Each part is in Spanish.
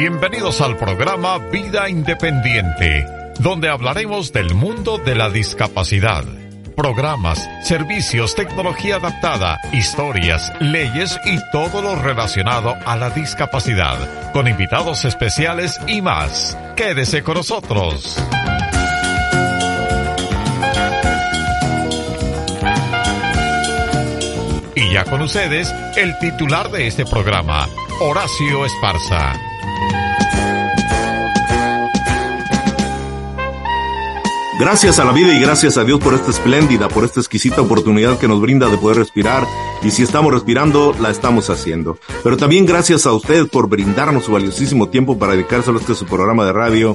Bienvenidos al programa Vida Independiente, donde hablaremos del mundo de la discapacidad. Programas, servicios, tecnología adaptada, historias, leyes y todo lo relacionado a la discapacidad, con invitados especiales y más. Quédese con nosotros. Y ya con ustedes, el titular de este programa, Horacio Esparza. Gracias a la vida y gracias a Dios por esta espléndida, por esta exquisita oportunidad que nos brinda de poder respirar. Y si estamos respirando, la estamos haciendo. Pero también gracias a usted por brindarnos su valiosísimo tiempo para dedicárselo a este su programa de radio,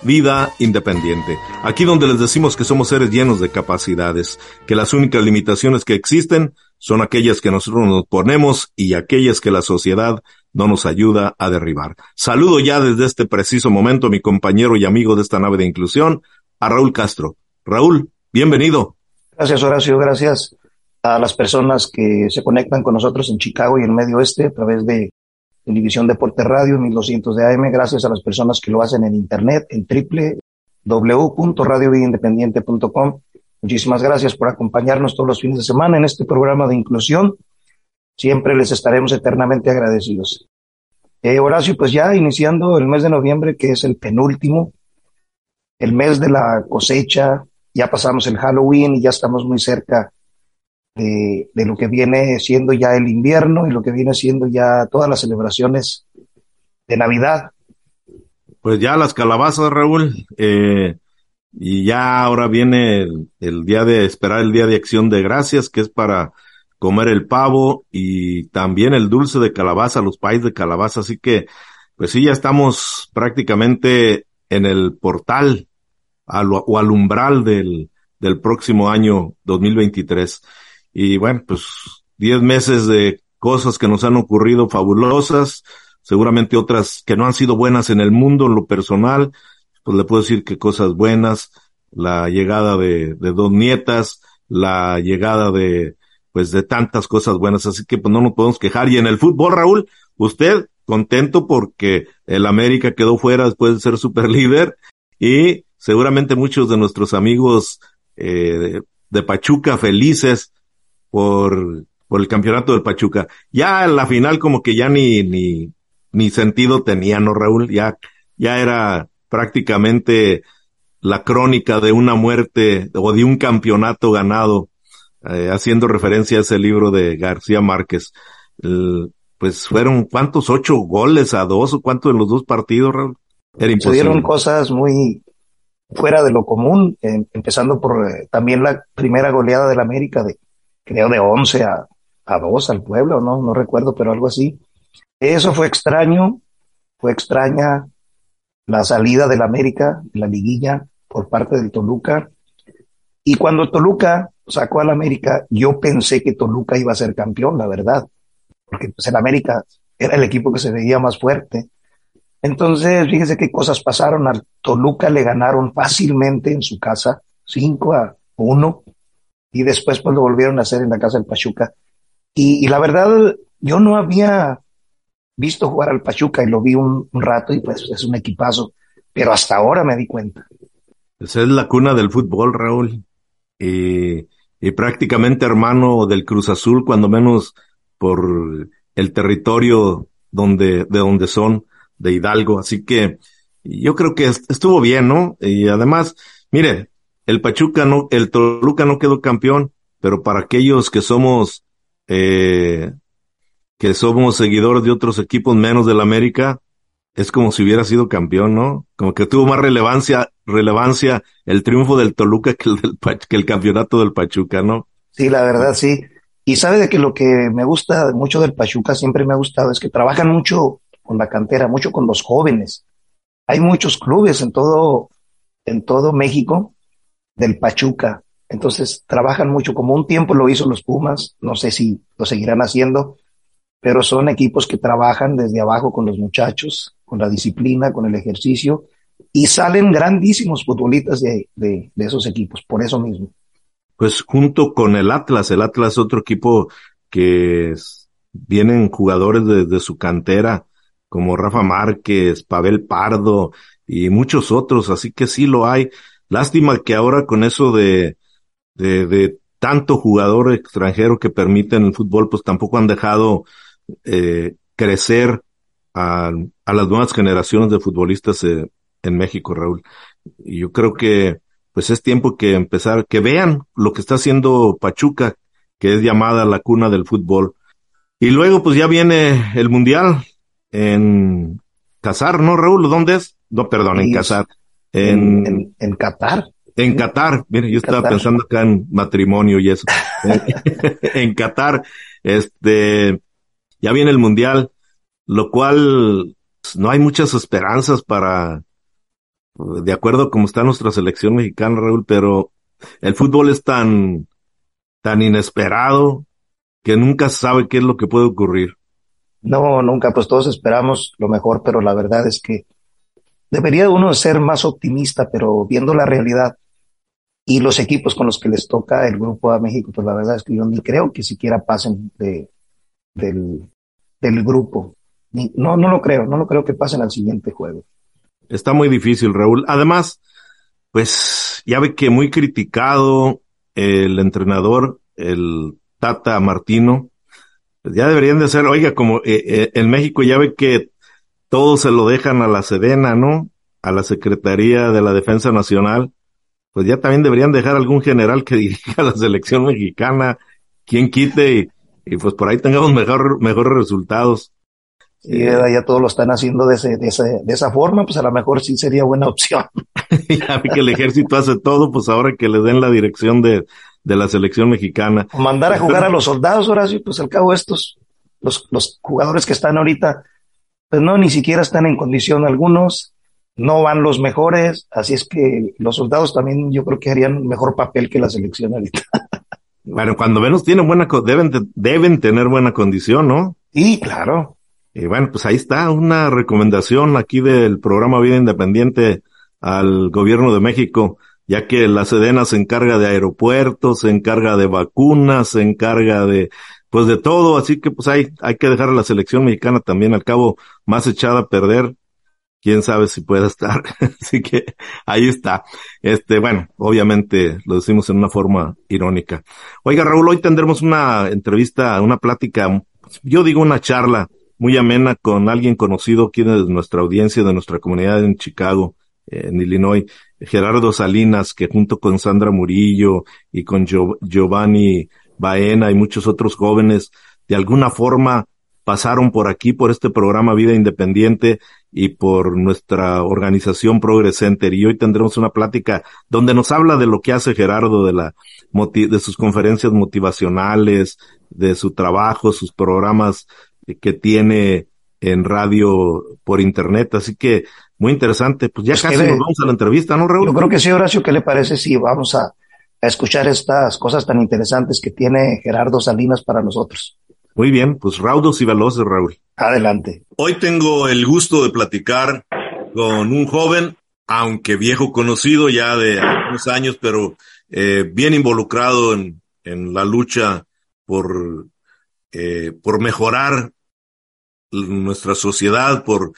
Vida Independiente. Aquí donde les decimos que somos seres llenos de capacidades, que las únicas limitaciones que existen son aquellas que nosotros nos ponemos y aquellas que la sociedad no nos ayuda a derribar. Saludo ya desde este preciso momento a mi compañero y amigo de esta nave de inclusión, a Raúl Castro. Raúl, bienvenido. Gracias, Horacio. Gracias a las personas que se conectan con nosotros en Chicago y el Medio Oeste a través de Televisión Deporte Radio 1200 de AM. Gracias a las personas que lo hacen en Internet en www.radiovidindependiente.com. Muchísimas gracias por acompañarnos todos los fines de semana en este programa de inclusión. Siempre les estaremos eternamente agradecidos. Eh, Horacio, pues ya iniciando el mes de noviembre, que es el penúltimo, el mes de la cosecha, ya pasamos el Halloween y ya estamos muy cerca de, lo que viene siendo ya el invierno y lo que viene siendo ya todas las celebraciones de Navidad. Pues ya las calabazas, Raúl, eh, y ya ahora viene el, día de esperar el día de acción de gracias, que es para comer el pavo y también el dulce de calabaza, los países de calabaza, así que pues sí, ya estamos prácticamente en el portal o al umbral del, del próximo año 2023. Y bueno, pues 10 meses de cosas que nos han ocurrido fabulosas, seguramente otras que no han sido buenas en el mundo, en lo personal, pues le puedo decir que cosas buenas, la llegada de, de dos nietas, la llegada de, pues de tantas cosas buenas, así que pues no nos podemos quejar. Y en el fútbol, Raúl, usted contento porque el América quedó fuera después de ser super líder y seguramente muchos de nuestros amigos eh, de Pachuca felices por, por el campeonato del Pachuca. Ya en la final como que ya ni, ni, ni sentido tenía, ¿no, Raúl? Ya, ya era prácticamente la crónica de una muerte o de un campeonato ganado, eh, haciendo referencia a ese libro de García Márquez. pues fueron cuántos, ocho goles a dos o cuántos en los dos partidos, Raúl. Era imposible. Se dieron cosas muy, fuera de lo común, empezando por eh, también la primera goleada del América de, creo, de 11 a, a 2 al pueblo, ¿no? No recuerdo, pero algo así. Eso fue extraño, fue extraña la salida del América, la liguilla, por parte del Toluca. Y cuando Toluca sacó al América, yo pensé que Toluca iba a ser campeón, la verdad, porque pues el América era el equipo que se veía más fuerte. Entonces, fíjese qué cosas pasaron. Al Toluca le ganaron fácilmente en su casa, 5 a 1, y después pues lo volvieron a hacer en la casa del Pachuca. Y, la verdad, yo no había visto jugar al Pachuca y lo vi un, rato y pues es un equipazo, pero hasta ahora me di cuenta. Esa es la cuna del fútbol, Raúl. Y, prácticamente hermano del Cruz Azul, cuando menos por el territorio donde, de donde son de Hidalgo. Así que yo creo que estuvo bien, ¿no? Y además, mire, el Pachuca no, el Toluca no quedó campeón, pero para aquellos que somos, eh, que somos seguidores de otros equipos menos del América, es como si hubiera sido campeón, ¿no? Como que tuvo más relevancia, relevancia el triunfo del Toluca que el, del, que el campeonato del Pachuca, ¿no? Sí, la verdad, sí. Y sabe de que lo que me gusta mucho del Pachuca, siempre me ha gustado, es que trabajan mucho con la cantera, mucho con los jóvenes. Hay muchos clubes en todo, en todo México del Pachuca. Entonces trabajan mucho, como un tiempo lo hizo los Pumas, no sé si lo seguirán haciendo, pero son equipos que trabajan desde abajo con los muchachos, con la disciplina, con el ejercicio, y salen grandísimos futbolistas de, de, de esos equipos, por eso mismo. Pues junto con el Atlas, el Atlas otro equipo que vienen jugadores desde de su cantera, como Rafa Márquez, Pavel Pardo y muchos otros, así que sí lo hay. Lástima que ahora con eso de, de, de tanto jugador extranjero que permiten el fútbol, pues tampoco han dejado eh, crecer a, a, las nuevas generaciones de futbolistas eh, en México, Raúl. Y yo creo que pues es tiempo que empezar, que vean lo que está haciendo Pachuca, que es llamada la cuna del fútbol. Y luego pues ya viene el Mundial en Qatar, ¿no, Raúl? ¿Dónde es? No, perdón, en Qatar. En, en, en Qatar. En Qatar, mire, yo estaba pensando acá en matrimonio y eso. en Qatar, este, ya viene el mundial, lo cual pues, no hay muchas esperanzas para, de acuerdo como está nuestra selección mexicana, Raúl, pero el fútbol es tan, tan inesperado que nunca sabe qué es lo que puede ocurrir. No, nunca, pues todos esperamos lo mejor, pero la verdad es que debería uno ser más optimista, pero viendo la realidad y los equipos con los que les toca el grupo a México, pues la verdad es que yo ni creo que siquiera pasen de, del, del grupo. no, no lo creo, no lo creo que pasen al siguiente juego. Está muy difícil, Raúl. Además, pues ya ve que muy criticado el entrenador, el Tata Martino, ya deberían de ser, oiga, como eh, eh, en México ya ve que todo se lo dejan a la Sedena, ¿no? A la Secretaría de la Defensa Nacional. Pues ya también deberían dejar algún general que dirija la selección mexicana, quien quite y, y pues por ahí tengamos mejor, mejores resultados. Eh, ya todos lo están haciendo de, ese, de, ese, de esa forma, pues a lo mejor sí sería buena opción. ya que el ejército hace todo, pues ahora que le den la dirección de, de la selección mexicana. Mandar a jugar a los soldados, Horacio, pues al cabo estos, los, los jugadores que están ahorita, pues no, ni siquiera están en condición algunos, no van los mejores, así es que los soldados también yo creo que harían mejor papel que la selección ahorita. Bueno, cuando menos tienen buena, deben, deben tener buena condición, ¿no? Sí, claro. Y bueno, pues ahí está una recomendación aquí del programa Vida Independiente al gobierno de México, ya que la Sedena se encarga de aeropuertos, se encarga de vacunas, se encarga de, pues de todo, así que pues hay, hay que dejar a la selección mexicana también al cabo más echada a perder quién sabe si pueda estar. Así que ahí está. Este, bueno, obviamente lo decimos en una forma irónica. Oiga, Raúl, hoy tendremos una entrevista, una plática, yo digo una charla muy amena con alguien conocido aquí de nuestra audiencia, de nuestra comunidad en Chicago, en Illinois, Gerardo Salinas, que junto con Sandra Murillo y con Giovanni Baena y muchos otros jóvenes, de alguna forma pasaron por aquí, por este programa Vida Independiente y por nuestra organización Progress Center. Y hoy tendremos una plática donde nos habla de lo que hace Gerardo, de la, de sus conferencias motivacionales, de su trabajo, sus programas que tiene en radio por internet. Así que muy interesante. Pues ya pues casi nos vamos a la entrevista, ¿no, Raúl? Yo creo que sí, Horacio. ¿Qué le parece si vamos a, a escuchar estas cosas tan interesantes que tiene Gerardo Salinas para nosotros? Muy bien, pues raudos y veloces, Raúl. Adelante. Hoy tengo el gusto de platicar con un joven, aunque viejo conocido ya de algunos años, pero eh, bien involucrado en, en, la lucha por, eh, por mejorar nuestra sociedad, por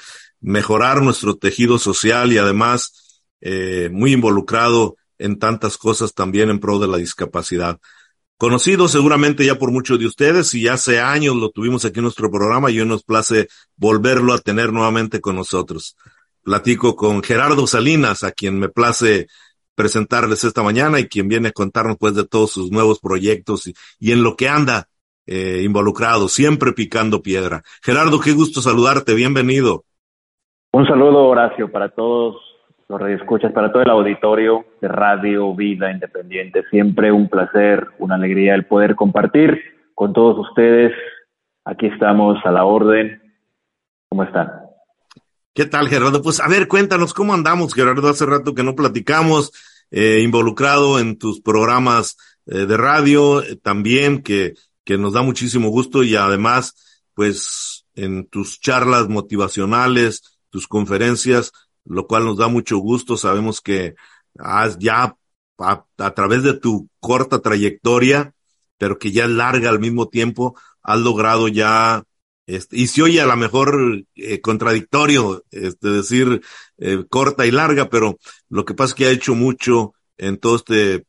mejorar nuestro tejido social y además eh, muy involucrado en tantas cosas también en pro de la discapacidad conocido seguramente ya por muchos de ustedes y hace años lo tuvimos aquí en nuestro programa y hoy nos place volverlo a tener nuevamente con nosotros. Platico con Gerardo Salinas, a quien me place presentarles esta mañana y quien viene a contarnos pues de todos sus nuevos proyectos y, en lo que anda eh, involucrado, siempre picando piedra. Gerardo, qué gusto saludarte, bienvenido. Un saludo, Horacio, para todos los radioescuchas, para todo el auditorio de Radio Vida Independiente. Siempre un placer, una alegría el poder compartir con todos ustedes. Aquí estamos a la orden. ¿Cómo están? ¿Qué tal, Gerardo? Pues a ver, cuéntanos cómo andamos, Gerardo. Hace rato que no platicamos, eh, involucrado en tus programas eh, de radio, eh, también que, que nos da muchísimo gusto y además, pues en tus charlas motivacionales, tus conferencias, lo cual nos da mucho gusto. Sabemos que has ya a, través de tu corta trayectoria, pero que ya es larga al mismo tiempo, has logrado ya Este, y se oye a lo mejor eh, contradictorio, este, decir eh, corta y larga, pero lo que pasa es que ha hecho mucho en todo este,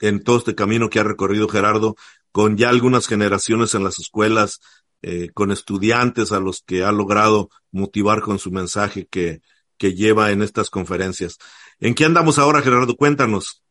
en todo este camino que ha recorrido Gerardo, con ya algunas generaciones en las escuelas, eh, con estudiantes a los que ha logrado motivar con su mensaje que, que lleva en estas conferencias. ¿En qué andamos ahora, Gerardo? Cuéntanos.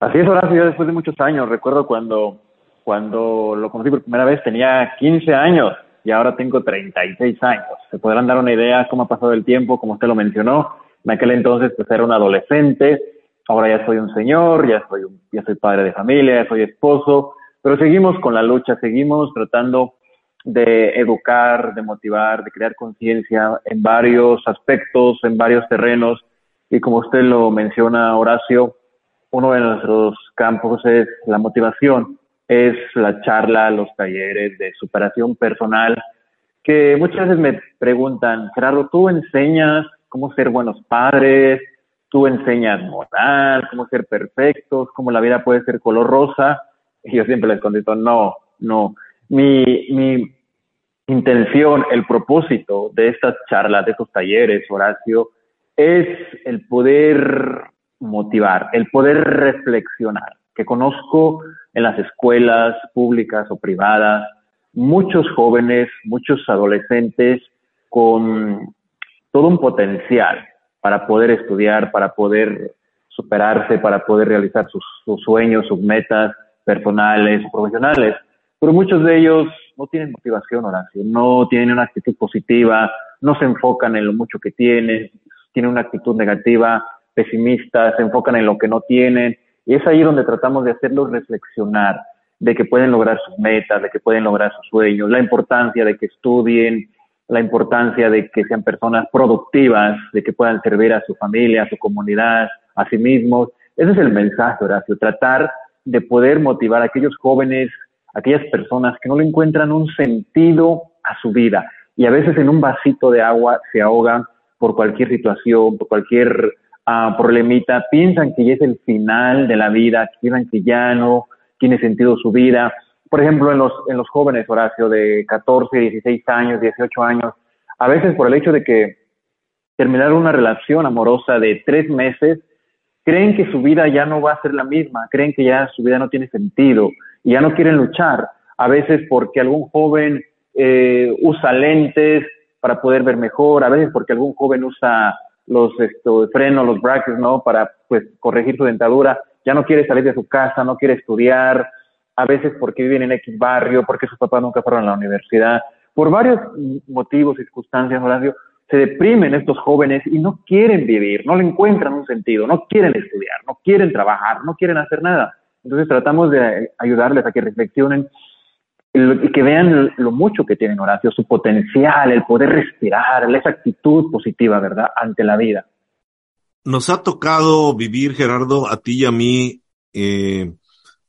Así es, Horacio, yo después de muchos años, recuerdo cuando, cuando lo conocí por primera vez tenía 15 años y ahora tengo 36 años. Se podrán dar una idea cómo ha pasado el tiempo, como usted lo mencionó. En aquel entonces pues era un adolescente, ahora ya soy un señor, ya soy, ya soy padre de familia, ya soy esposo, pero seguimos con la lucha, seguimos tratando de educar, de motivar, de crear conciencia en varios aspectos, en varios terrenos. Y como usted lo menciona, Horacio, uno de nuestros campos es la motivación es la charla, los talleres de superación personal, que muchas veces me preguntan, Gerardo, ¿tú enseñas cómo ser buenos padres? ¿Tú enseñas moral, cómo ser perfectos, cómo la vida puede ser color rosa? Y yo siempre les contesto, no, no. Mi, mi intención, el propósito de estas charlas, de estos talleres, Horacio, es el poder motivar, el poder reflexionar, que conozco en las escuelas públicas o privadas, muchos jóvenes, muchos adolescentes con todo un potencial para poder estudiar, para poder superarse, para poder realizar sus, sueños, sus metas personales profesionales. Pero muchos de ellos no tienen motivación, Horacio, no tienen una actitud positiva, no se enfocan en lo mucho que tienen, tienen una actitud negativa, pesimista, se enfocan en lo que no tienen y es ahí donde tratamos de hacerlos reflexionar de que pueden lograr sus metas, de que pueden lograr sus sueños, la importancia de que estudien, la importancia de que sean personas productivas, de que puedan servir a su familia, a su comunidad, a sí mismos. Ese es el mensaje, Horacio, tratar de poder motivar a aquellos jóvenes, aquellas personas que no le encuentran un sentido a su vida y a veces en un vasito de agua se ahogan por cualquier situación, por cualquier uh, problemita, piensan que ya es el final de la vida, piensan que ya no tiene sentido su vida. Por ejemplo, en los, en los jóvenes, Horacio, de 14, 16 años, 18 años, a veces por el hecho de que terminar una relación amorosa de tres meses, creen que su vida ya no va a ser la misma, creen que ya su vida no tiene sentido y ya no quieren luchar. A veces porque algún joven eh, usa lentes para poder ver mejor, a veces porque algún joven usa los esto, frenos, los brackets, ¿no? Para pues corregir su dentadura. Ya no quiere salir de su casa, no quiere estudiar, a veces porque viven en X barrio, porque sus papás nunca fueron a la universidad. Por varios motivos, circunstancias, Horacio, se deprimen estos jóvenes y no quieren vivir, no le encuentran un sentido, no quieren estudiar, no quieren trabajar, no quieren hacer nada. Entonces tratamos de ayudarles a que reflexionen y que vean lo mucho que tienen Horacio, su potencial, el poder respirar, esa actitud positiva, ¿verdad?, ante la vida. Nos ha tocado vivir, Gerardo, a ti y a mí, eh,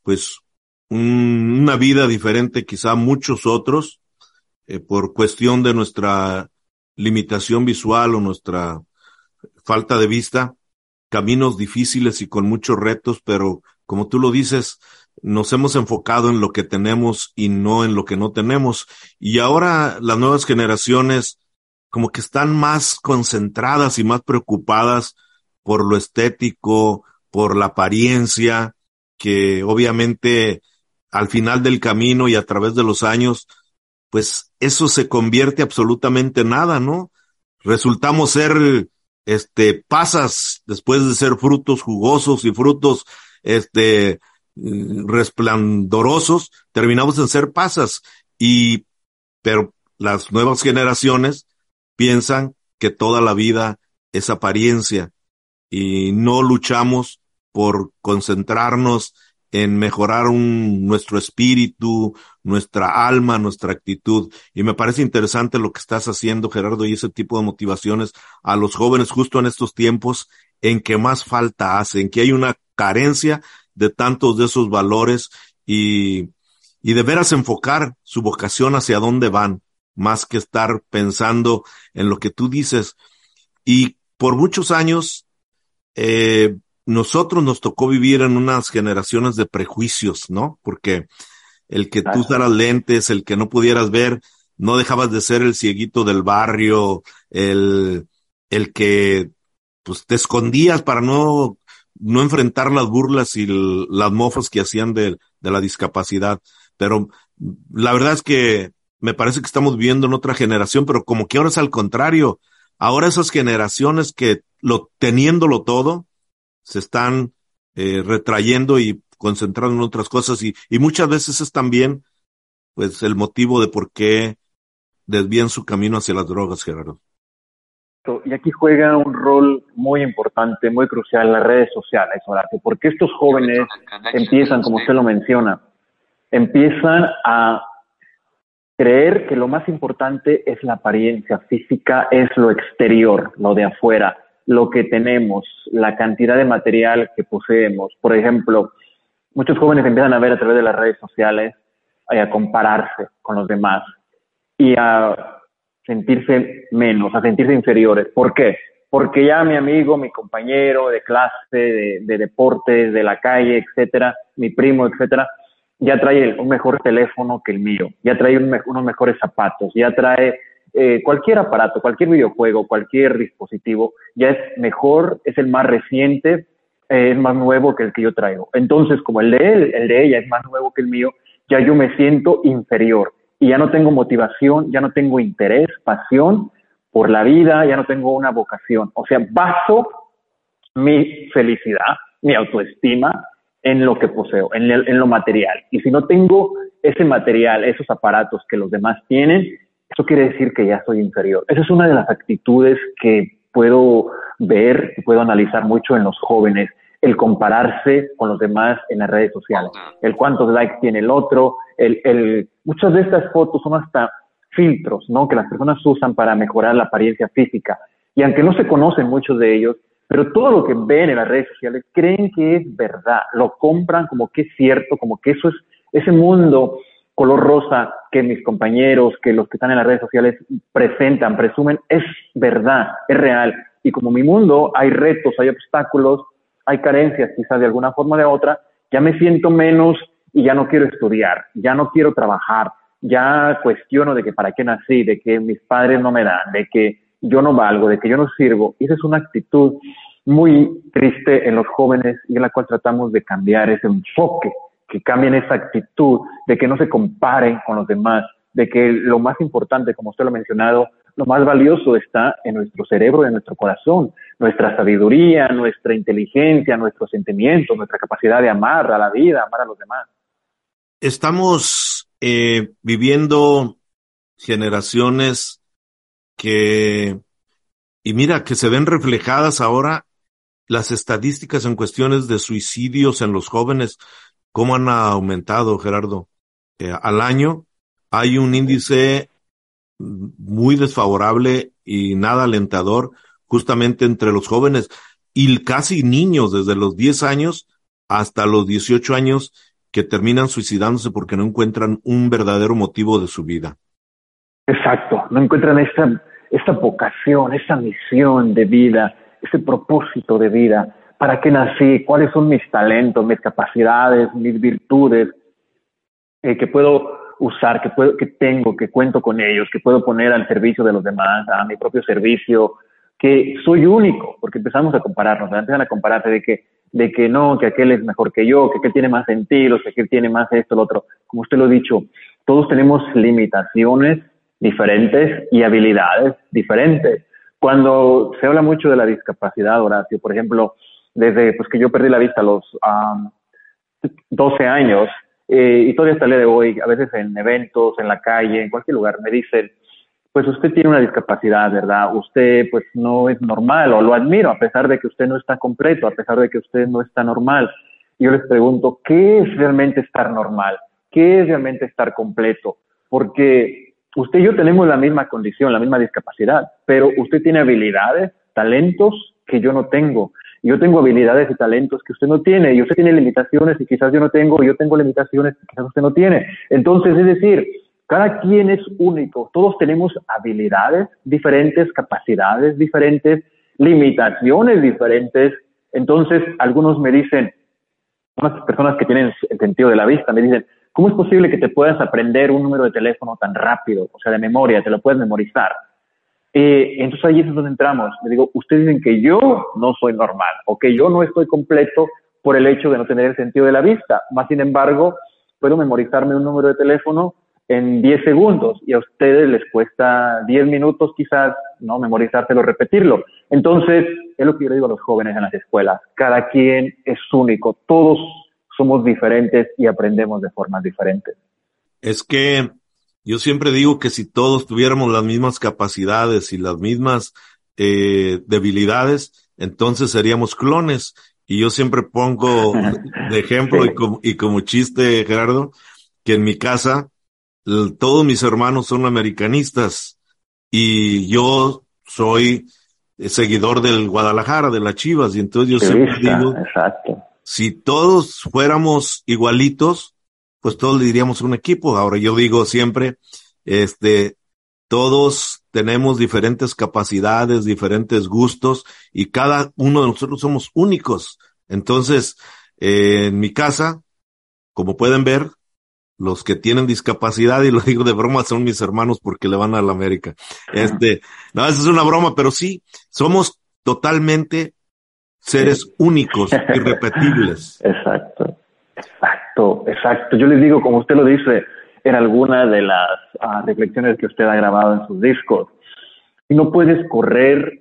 pues, una vida diferente quizá a muchos otros, eh, por cuestión de nuestra limitación visual o nuestra falta de vista, caminos difíciles y con muchos retos, pero como tú lo dices, nos hemos enfocado en lo que tenemos y no en lo que no tenemos. Y ahora las nuevas generaciones como que están más concentradas y más preocupadas por lo estético, por la apariencia, que obviamente al final del camino y a través de los años, pues eso se convierte absolutamente en nada, ¿no? Resultamos ser, este, pasas después de ser frutos jugosos y frutos, este, resplandorosos, terminamos en ser pasas. Y, pero las nuevas generaciones piensan que toda la vida es apariencia y no luchamos por concentrarnos en mejorar un, nuestro espíritu, nuestra alma, nuestra actitud. Y me parece interesante lo que estás haciendo, Gerardo, y ese tipo de motivaciones a los jóvenes justo en estos tiempos en que más falta hacen, que hay una carencia de tantos de esos valores y, y de veras enfocar su vocación hacia dónde van, más que estar pensando en lo que tú dices. Y por muchos años, eh, nosotros nos tocó vivir en unas generaciones de prejuicios, ¿no? Porque el que tú usaras lentes, el que no pudieras ver, no dejabas de ser el cieguito del barrio, el, el que pues te escondías para no, no enfrentar las burlas y las mofas que hacían de, de la discapacidad. Pero la verdad es que me parece que estamos viviendo en otra generación, pero como que ahora es al contrario. Ahora esas generaciones que lo, teniéndolo todo, se están eh, retrayendo y concentrando en otras cosas y, y muchas veces es también pues el motivo de por qué desvían su camino hacia las drogas, Gerardo. Y aquí juega un rol muy importante, muy crucial las redes sociales, Horacio, porque estos jóvenes empiezan, como usted lo menciona, empiezan a creer que lo más importante es la apariencia física, es lo exterior, lo de afuera, lo que tenemos, la cantidad de material que poseemos. Por ejemplo, muchos jóvenes empiezan a ver a través de las redes sociales y a compararse con los demás y a sentirse menos, a sentirse inferiores. ¿Por qué? Porque ya mi amigo, mi compañero de clase, de, de deportes, de la calle, etcétera, mi primo, etcétera, ya trae un mejor teléfono que el mío, ya trae unos mejores zapatos, ya trae eh, cualquier aparato, cualquier videojuego, cualquier dispositivo, ya es mejor, es el más reciente, eh, es más nuevo que el que yo traigo. Entonces, como el de él, el de ella es más nuevo que el mío, ya yo me siento inferior y ya no tengo motivación, ya no tengo interés, pasión por la vida, ya no tengo una vocación. O sea, baso mi felicidad, mi autoestima en lo que poseo, en, en lo material. Y si no tengo ese material, esos aparatos que los demás tienen, eso quiere decir que ya soy inferior. Esa es una de las actitudes que puedo ver y puedo analizar mucho en los jóvenes, el compararse con los demás en las redes sociales, el cuántos likes tiene el otro, el, el, muchas de estas fotos son hasta filtros, ¿no? Que las personas usan para mejorar la apariencia física. Y aunque no se conocen muchos de ellos, pero todo lo que ven en las redes sociales creen que es verdad, lo compran como que es cierto, como que eso es ese mundo color rosa que mis compañeros, que los que están en las redes sociales presentan, presumen, es verdad, es real. Y como mi mundo hay retos, hay obstáculos, hay carencias quizás de alguna forma o de otra, ya me siento menos y ya no quiero estudiar, ya no quiero trabajar, ya cuestiono de que para qué nací, de que mis padres no me dan, de que yo no valgo, de que yo no sirvo. esa es una actitud muy triste en los jóvenes y en la cual tratamos de cambiar ese enfoque que cambien esa actitud, de que no se comparen con los demás, de que lo más importante, como usted lo ha mencionado, lo más valioso está en nuestro cerebro en nuestro corazón, nuestra sabiduría, nuestra inteligencia, nuestros sentimientos, nuestra capacidad de amar a la vida, amar a los demás. Estamos eh, viviendo generaciones que, y mira, que se ven reflejadas ahora las estadísticas en cuestiones de suicidios en los jóvenes ¿Cómo han aumentado, Gerardo? Eh, al año hay un índice muy desfavorable y nada alentador justamente entre los jóvenes y casi niños desde los 10 años hasta los 18 años que terminan suicidándose porque no encuentran un verdadero motivo de su vida. Exacto, no encuentran esta, esta vocación, esta misión de vida, ese propósito de vida para qué nací, cuáles son mis talentos, mis capacidades, mis virtudes eh, que puedo usar, que, puedo, que tengo, que cuento con ellos, que puedo poner al servicio de los demás, a mi propio servicio, que soy único, porque empezamos a compararnos, empiezan a compararse de que, de que no, que aquel es mejor que yo, que aquel tiene más sentidos, que aquel tiene más esto, lo otro. Como usted lo ha dicho, todos tenemos limitaciones diferentes y habilidades diferentes. Cuando se habla mucho de la discapacidad, Horacio, por ejemplo, desde pues, que yo perdí la vista a los 12 años eh, y todavía hasta el día de hoy, a veces en eventos, en la calle, en cualquier lugar, me dicen, pues usted tiene una discapacidad, ¿verdad? Usted pues no es normal o lo admiro a pesar de que usted no está completo, a pesar de que usted no está normal. Yo les pregunto, ¿qué es realmente estar normal? ¿Qué es realmente estar completo? Porque usted y yo tenemos la misma condición, la misma discapacidad, pero usted tiene habilidades, talentos que yo no tengo yo tengo habilidades y talentos que usted no tiene, y usted tiene limitaciones y quizás yo no tengo, y yo tengo limitaciones que quizás usted no tiene. Entonces, es decir, cada quien es único, todos tenemos habilidades diferentes, capacidades diferentes, limitaciones diferentes. Entonces, algunos me dicen, unas personas que tienen el sentido de la vista, me dicen, ¿Cómo es posible que te puedas aprender un número de teléfono tan rápido, o sea, de memoria, te lo puedes memorizar? Eh, entonces ahí es donde entramos. Le digo, ustedes dicen que yo no soy normal o que yo no estoy completo por el hecho de no tener el sentido de la vista. Más sin embargo, puedo memorizarme un número de teléfono en 10 segundos y a ustedes les cuesta 10 minutos quizás, ¿no? Memorizárselo, repetirlo. Entonces, es lo que yo digo a los jóvenes en las escuelas. Cada quien es único. Todos somos diferentes y aprendemos de formas diferentes. Es que yo siempre digo que si todos tuviéramos las mismas capacidades y las mismas eh, debilidades, entonces seríamos clones. Y yo siempre pongo de ejemplo y como, y como chiste, Gerardo, que en mi casa todos mis hermanos son americanistas. Y yo soy seguidor del Guadalajara, de las Chivas, y entonces yo siempre digo, si todos fuéramos igualitos, pues todos le diríamos un equipo. Ahora yo digo siempre, este, todos tenemos diferentes capacidades, diferentes gustos y cada uno de nosotros somos únicos. Entonces, eh, en mi casa, como pueden ver, los que tienen discapacidad, y lo digo de broma, son mis hermanos porque le van a la América. Este, no, esa es una broma, pero sí, somos totalmente seres únicos, irrepetibles. Exacto. Exacto. Yo les digo, como usted lo dice en alguna de las ah, reflexiones que usted ha grabado en sus discos, si no puedes correr,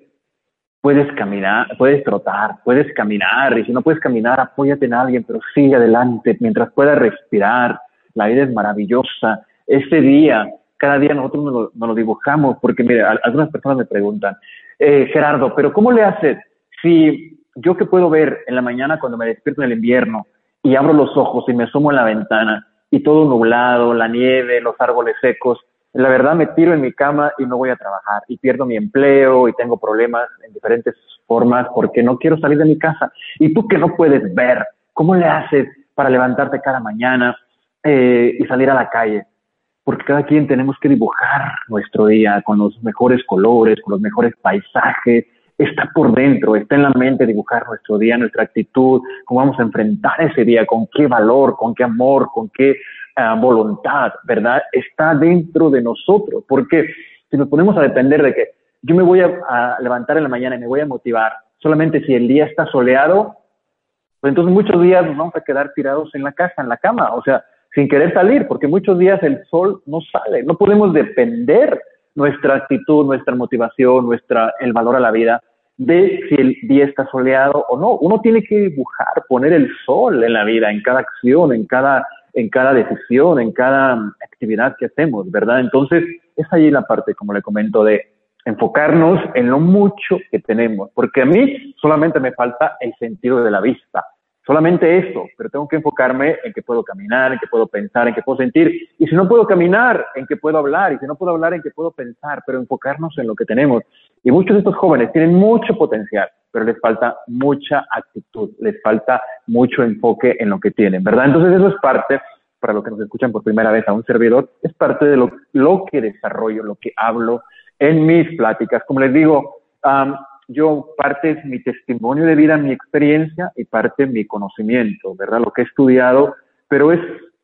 puedes caminar, puedes trotar, puedes caminar, y si no puedes caminar, apóyate en alguien, pero sigue adelante mientras puedas respirar. La vida es maravillosa. Ese día, cada día nosotros nos lo, lo dibujamos, porque mire, algunas personas me preguntan, eh, Gerardo, pero ¿cómo le haces si yo que puedo ver en la mañana cuando me despierto en el invierno, y abro los ojos y me asomo en la ventana y todo nublado, la nieve, los árboles secos, la verdad me tiro en mi cama y no voy a trabajar y pierdo mi empleo y tengo problemas en diferentes formas porque no quiero salir de mi casa. Y tú que no puedes ver, ¿cómo le haces para levantarte cada mañana eh, y salir a la calle? Porque cada quien tenemos que dibujar nuestro día con los mejores colores, con los mejores paisajes, está por dentro, está en la mente dibujar nuestro día, nuestra actitud, cómo vamos a enfrentar ese día, con qué valor, con qué amor, con qué ah, voluntad, ¿verdad? Está dentro de nosotros, porque si nos ponemos a depender de que yo me voy a, levantar en la mañana y me voy a motivar solamente si el día está soleado, pues entonces muchos días nos vamos a quedar tirados en la casa, en la cama, o sea, sin querer salir, porque muchos días el sol no sale, no podemos depender nuestra actitud, nuestra motivación, nuestra, el valor a la vida de si el día está soleado o no. Uno tiene que dibujar, poner el sol en la vida, en cada acción, en cada, en cada decisión, en cada actividad que hacemos, ¿verdad? Entonces, es allí la parte, como le comento, de enfocarnos en lo mucho que tenemos, porque a mí solamente me falta el sentido de la vista. Solamente eso, pero tengo que enfocarme en que puedo caminar, en que puedo pensar, en que puedo sentir. Y si no puedo caminar, en que puedo hablar. Y si no puedo hablar, en que puedo pensar, pero enfocarnos en lo que tenemos. Y muchos de estos jóvenes tienen mucho potencial, pero les falta mucha actitud, les falta mucho enfoque en lo que tienen, ¿verdad? Entonces eso es parte, para los que nos escuchan por primera vez a un servidor, es parte de lo, lo que desarrollo, lo que hablo en mis pláticas. Como les digo, yo parte es mi testimonio de vida, mi experiencia y parte mi conocimiento, ¿verdad? Lo que he estudiado, pero es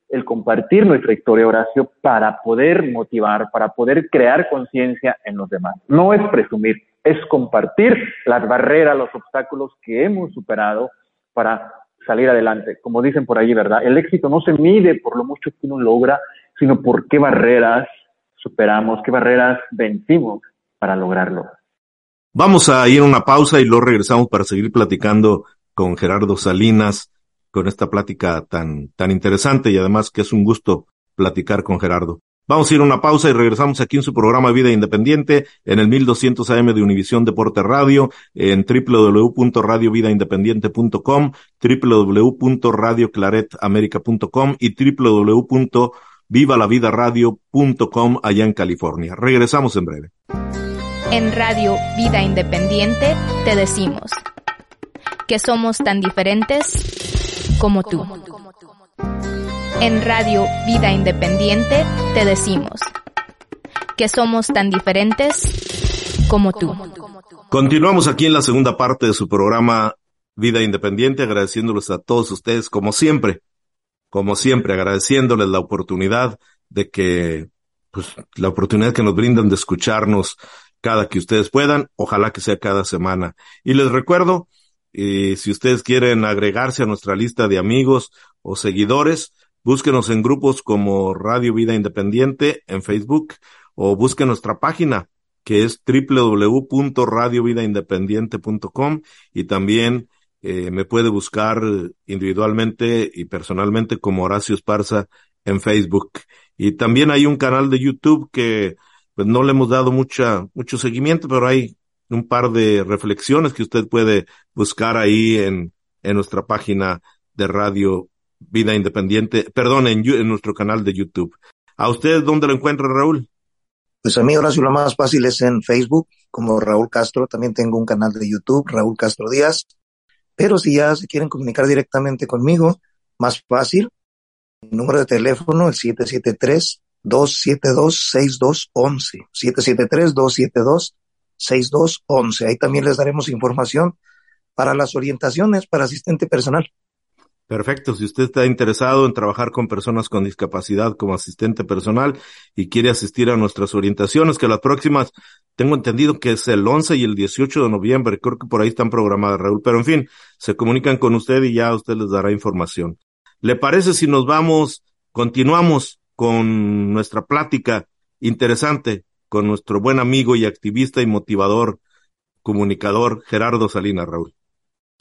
el compartir nuestra historia, Horacio, para poder motivar, para poder crear conciencia en los demás. No es presumir, es compartir las barreras, los obstáculos que hemos superado para salir adelante. Como dicen por allí, ¿verdad? El éxito no se mide por lo mucho que uno logra, sino por qué barreras superamos, qué barreras vencimos para lograrlo. Vamos a ir a una pausa y luego regresamos para seguir platicando con Gerardo Salinas, con esta plática tan, tan interesante y además que es un gusto platicar con Gerardo. Vamos a ir a una pausa y regresamos aquí en su programa Vida Independiente en el 1200 AM de Univisión Deporte Radio, en www.radiovidaindependiente.com, www.radioclaretamerica.com y www.vivalavida.radio.com allá en California. Regresamos en breve. En Radio Vida Independiente te decimos que somos tan diferentes como tú. En Radio Vida Independiente te decimos que somos tan diferentes como tú. Continuamos aquí en la segunda parte de su programa Vida Independiente, agradeciéndoles a todos ustedes, como siempre, como siempre, agradeciéndoles la oportunidad de que, pues, la oportunidad que nos brindan de escucharnos cada que ustedes puedan, ojalá que sea cada semana. Y les recuerdo, eh, si ustedes quieren agregarse a nuestra lista de amigos o seguidores, búsquenos en grupos como Radio Vida Independiente en Facebook o busquen nuestra página que es www.radiovidaindependiente.com y también eh, me puede buscar individualmente y personalmente como Horacio Esparza en Facebook. Y también hay un canal de YouTube que pues no le hemos dado mucha, mucho seguimiento, pero hay un par de reflexiones que usted puede buscar ahí en, en nuestra página de Radio Vida Independiente, perdón, en, en nuestro canal de YouTube. ¿A usted dónde lo encuentra, Raúl? Pues a mí, Horacio, lo más fácil es en Facebook, como Raúl Castro. También tengo un canal de YouTube, Raúl Castro Díaz. Pero si ya se quieren comunicar directamente conmigo, más fácil, el número de teléfono, el 773-272-6211. 773-272-6211. Ahí también les daremos información para las orientaciones para asistente personal. Perfecto. Si usted está interesado en trabajar con personas con discapacidad como asistente personal y quiere asistir a nuestras orientaciones, que las próximas, tengo entendido que es el 11 y el 18 de noviembre, creo que por ahí están programadas, Raúl, pero en fin, se comunican con usted y ya usted les dará información. ¿Le parece si nos vamos, continuamos con nuestra plática interesante con nuestro buen amigo y activista y motivador, comunicador Gerardo Salinas, Raúl?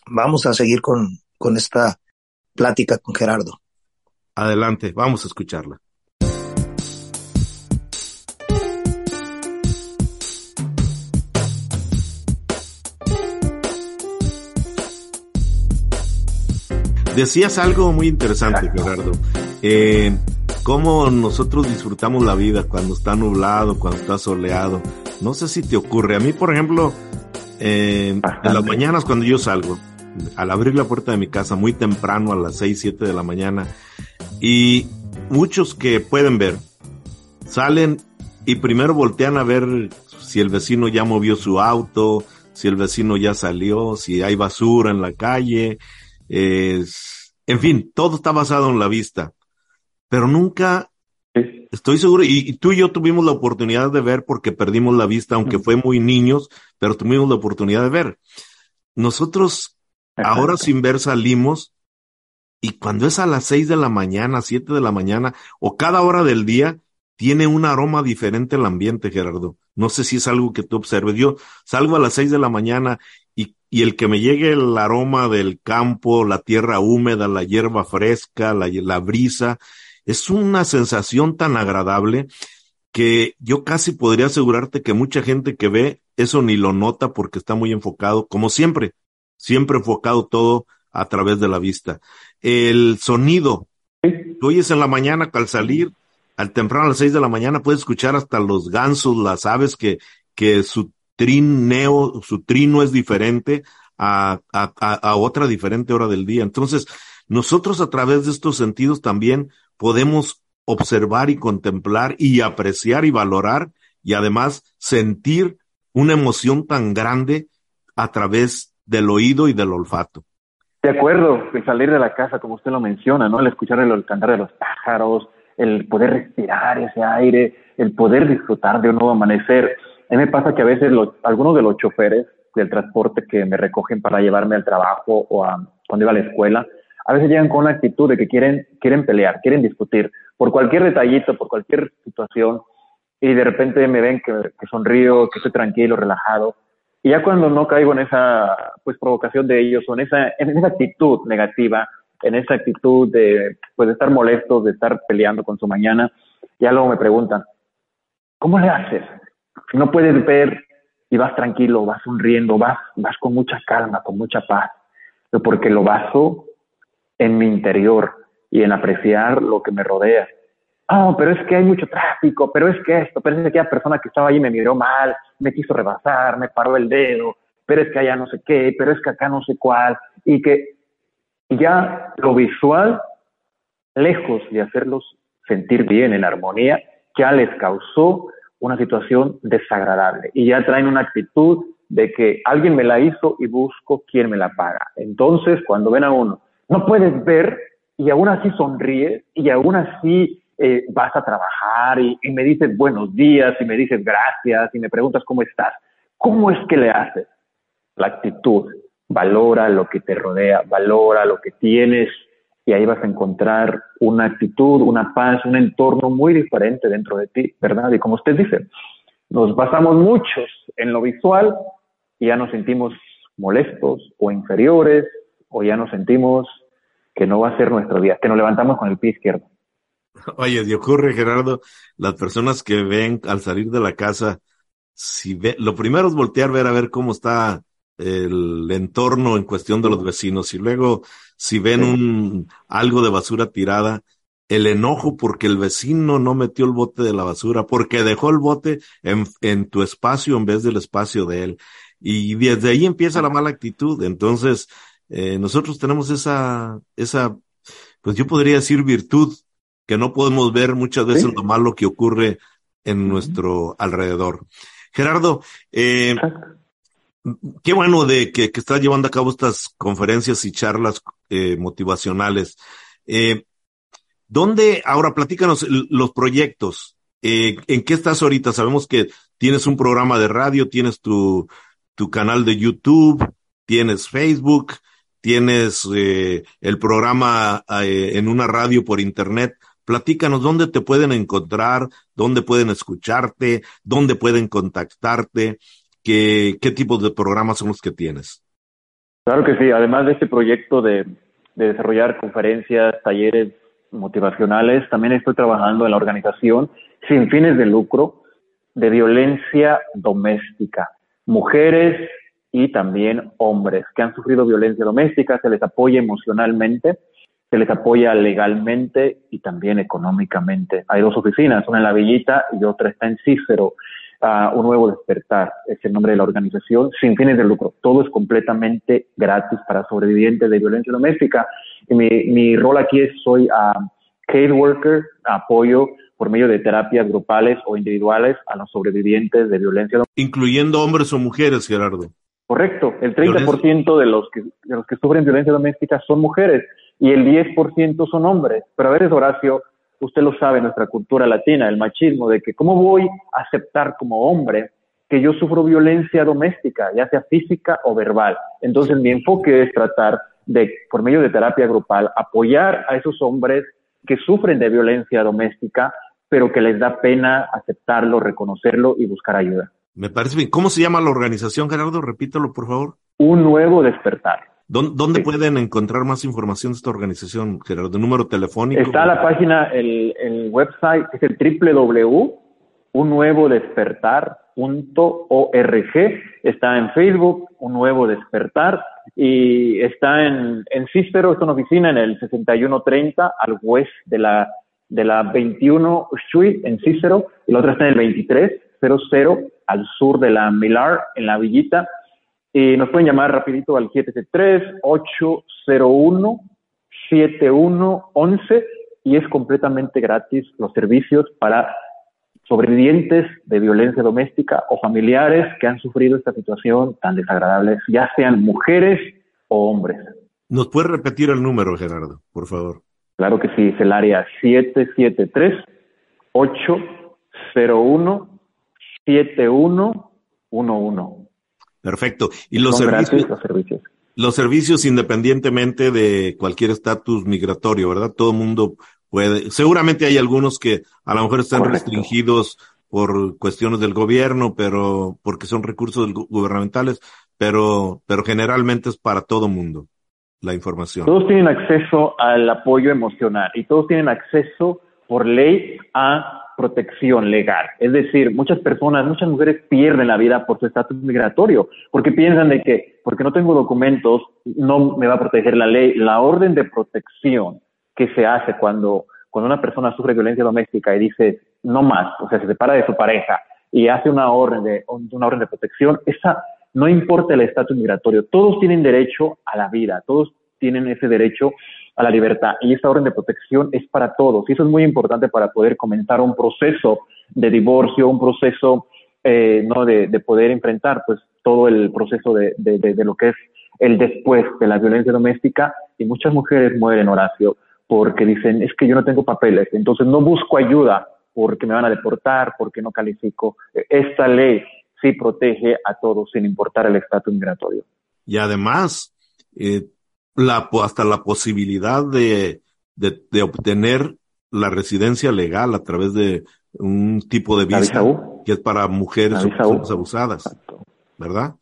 Vamos a seguir con, con esta plática con Gerardo. Adelante, vamos a escucharla. Decías algo muy interesante, Gerardo. Eh, cómo nosotros disfrutamos la vida cuando está nublado, cuando está soleado. No sé si te ocurre. A mí, por ejemplo, eh, en las mañanas cuando yo salgo, al abrir la puerta de mi casa muy temprano a las 6, 7 de la mañana y muchos que pueden ver salen y primero voltean a ver si el vecino ya movió su auto, si el vecino ya salió, si hay basura en la calle, en fin, todo está basado en la vista, pero nunca estoy seguro, y, tú y yo tuvimos la oportunidad de ver porque perdimos la vista, aunque fue muy niños, pero tuvimos la oportunidad de ver. Nosotros Ahora sin ver salimos y cuando es a las seis de la mañana, siete de la mañana o cada hora del día, tiene un aroma diferente el ambiente, Gerardo. No sé si es algo que tú observes. Yo salgo a las seis de la mañana y, y el que me llegue el aroma del campo, la tierra húmeda, la hierba fresca, la, la brisa, es una sensación tan agradable que yo casi podría asegurarte que mucha gente que ve eso ni lo nota porque está muy enfocado, como siempre, siempre enfocado todo a través de la vista. El sonido, tú oyes en la mañana al salir, al temprano a las seis de la mañana, puedes escuchar hasta los gansos, las aves que, que su trineo, su trino es diferente a, a, a otra diferente hora del día. Entonces, nosotros a través de estos sentidos también podemos observar y contemplar y apreciar y valorar y además sentir una emoción tan grande a través del oído y del olfato. De acuerdo, el salir de la casa, como usted lo menciona, ¿no? El escuchar el cantar de los pájaros, el poder respirar ese aire, el poder disfrutar de un nuevo amanecer. A mí me pasa que a veces los, algunos de los choferes del transporte que me recogen para llevarme al trabajo o a, cuando iba a la escuela, a veces llegan con una actitud de que quieren, quieren pelear, quieren discutir por cualquier detallito, por cualquier situación, y de repente me ven que, que sonrío, que estoy tranquilo, relajado, y ya cuando no caigo en esa pues provocación de ellos o en esa, en esa actitud negativa, en esa actitud de pues de estar molestos, de estar peleando con su mañana, ya luego me preguntan, ¿cómo le haces? No puedes ver y vas tranquilo, vas sonriendo, vas, vas con mucha calma, con mucha paz, porque lo baso en mi interior y en apreciar lo que me rodea. Oh, pero es que hay mucho tráfico, pero es que esto, pero es que aquella persona que estaba ahí me miró mal, me quiso rebasar, me paró el dedo, pero es que allá no sé qué, pero es que acá no sé cuál, y que ya lo visual, lejos de hacerlos sentir bien, en armonía, ya les causó una situación desagradable. Y ya traen una actitud de que alguien me la hizo y busco quién me la paga. Entonces, cuando ven a uno, no puedes ver y aún así sonríes y aún así eh, vas a trabajar y, me dices buenos días y me dices gracias y me preguntas cómo estás. ¿Cómo es que le haces? La actitud. Valora lo que te rodea, valora lo que tienes y ahí vas a encontrar una actitud, una paz, un entorno muy diferente dentro de ti, ¿verdad? Y como usted dice, nos basamos muchos en lo visual y ya nos sentimos molestos o inferiores o ya nos sentimos que no va a ser nuestro día, que nos levantamos con el pie izquierdo. Oye, y ocurre, Gerardo, las personas que ven al salir de la casa, si ve, lo primero es voltear, ver a ver cómo está el entorno en cuestión de los vecinos y luego si ven un algo de basura tirada, el enojo porque el vecino no metió el bote de la basura, porque dejó el bote en, en tu espacio en vez del espacio de él. Y desde ahí empieza la mala actitud. Entonces, eh, nosotros tenemos esa, esa, pues yo podría decir virtud, que no podemos ver muchas veces lo malo que ocurre en nuestro alrededor. Gerardo, eh, qué bueno de que, que, estás llevando a cabo estas conferencias y charlas eh, motivacionales. Eh, ¿Dónde, ahora platícanos los proyectos? ¿En qué estás ahorita? Sabemos que tienes un programa de radio, tienes tu, tu canal de YouTube, tienes Facebook, tienes eh, el programa eh, en una radio por internet. Platícanos dónde te pueden encontrar, dónde pueden escucharte, dónde pueden contactarte, qué, qué tipos de programas son los que tienes. Claro que sí, además de este proyecto de, de desarrollar conferencias, talleres motivacionales, también estoy trabajando en la organización sin fines de lucro de violencia doméstica. Mujeres y también hombres que han sufrido violencia doméstica, se les apoya emocionalmente, se les apoya legalmente y también económicamente. Hay dos oficinas, una en La Villita y otra está en Cícero. Uh, un nuevo despertar es el nombre de la organización, sin fines de lucro. Todo es completamente gratis para sobrevivientes de violencia doméstica. Y mi, mi rol aquí es, soy uh, case worker, apoyo por medio de terapias grupales o individuales a los sobrevivientes de violencia doméstica. Incluyendo hombres o mujeres, Gerardo. Correcto, el 30% de los, que, de los que sufren violencia doméstica son mujeres y el 10% son hombres. Pero a ver, Horacio, usted lo sabe, nuestra cultura latina, el machismo, de que cómo voy a aceptar como hombre que yo sufro violencia doméstica, ya sea física o verbal. Entonces mi enfoque es tratar de, por medio de terapia grupal, apoyar a esos hombres que sufren de violencia doméstica, pero que les da pena aceptarlo, reconocerlo y buscar ayuda. Me parece bien. ¿Cómo se llama la organización, Gerardo? Repítelo, por favor. Un nuevo despertar. ¿Dónde, dónde sí. pueden encontrar más información de esta organización, Gerardo? ¿Número telefónico? Está la página, el, el website, es el www.unnuevodespertar.org. Está en Facebook, Un Nuevo Despertar, y está en, en Cícero, es una oficina en el 6130 al west de la, de la 21 Street en Cícero, y la otra está en el 2300 al sur de la Milar, en la Villita. Y nos pueden llamar rapidito al 773-801-7111 y es completamente gratis los servicios para sobrevivientes de violencia doméstica o familiares que han sufrido esta situación tan desagradable, ya sean mujeres o hombres. ¿Nos puede repetir el número, Gerardo, por favor? Claro que sí, es el área 773 801 7111. Perfecto. Y los servicios, los servicios, los servicios independientemente de cualquier estatus migratorio, ¿verdad? Todo el mundo puede. Seguramente hay algunos que a lo mejor están Correcto. restringidos por cuestiones del gobierno, pero porque son recursos gubernamentales, pero pero generalmente es para todo mundo la información. Todos tienen acceso al apoyo emocional y todos tienen acceso por ley a protección legal. Es decir, muchas personas, muchas mujeres pierden la vida por su estatus migratorio, porque piensan de que porque no tengo documentos no me va a proteger la ley. La orden de protección que se hace cuando, cuando una persona sufre violencia doméstica y dice no más, o sea, se separa de su pareja y hace una orden de, una orden de protección, esa no importa el estatus migratorio, todos tienen derecho a la vida, todos tienen ese derecho a la libertad. Y esta orden de protección es para todos. Y eso es muy importante para poder comenzar un proceso de divorcio, un proceso eh, ¿no? De, de, poder enfrentar pues todo el proceso de, de, lo que es el después de la violencia doméstica. Y muchas mujeres mueren, Horacio, porque dicen, es que yo no tengo papeles, entonces no busco ayuda porque me van a deportar, porque no califico. Esta ley sí protege a todos sin importar el estatus migratorio. Y además, eh, la, hasta la posibilidad de, de, obtener la residencia legal a través de un tipo de visa que es para mujeres abusadas, ¿verdad?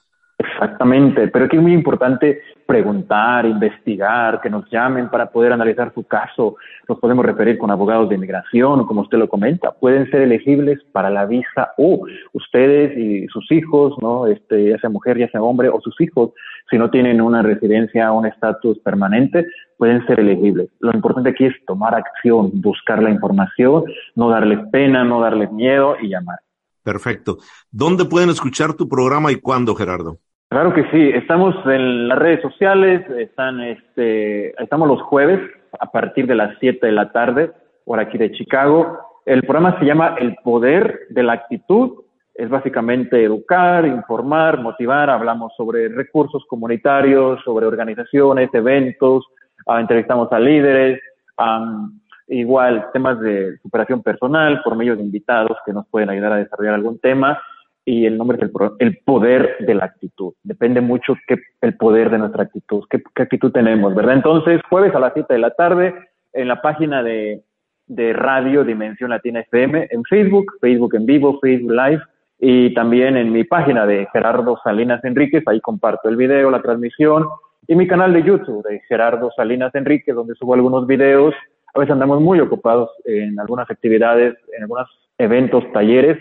Exactamente, pero aquí es muy importante preguntar, investigar, que nos llamen para poder analizar su caso. Nos podemos referir con abogados de inmigración, como usted lo comenta, pueden ser elegibles para la visa U. Ustedes y sus hijos, ¿no? Este, ya sea mujer, ya sea hombre, o sus hijos, si no tienen una residencia o un estatus permanente, pueden ser elegibles. Lo importante aquí es tomar acción, buscar la información, no darles pena, no darles miedo y llamar. Perfecto. ¿Dónde pueden escuchar tu programa y cuándo, Gerardo? Claro que sí, estamos en las redes sociales, están, este, estamos los jueves a partir de las 7 de la tarde, por aquí de Chicago. El programa se llama El Poder de la Actitud. Es básicamente educar, informar, motivar. Hablamos sobre recursos comunitarios, sobre organizaciones, eventos, ah, entrevistamos a líderes, igual temas de superación personal por medio de invitados que nos pueden ayudar a desarrollar algún tema y el nombre es el, poder de la actitud. Depende mucho que el poder de nuestra actitud, qué, actitud tenemos, ¿verdad? Entonces, jueves a las 7 de la tarde, en la página de, de Radio Dimensión Latina FM, en Facebook, Facebook en vivo, Facebook Live, y también en mi página de Gerardo Salinas Enríquez, ahí comparto el video, la transmisión, y mi canal de YouTube de Gerardo Salinas Enríquez, donde subo algunos videos. A veces andamos muy ocupados en algunas actividades, en algunos eventos, talleres,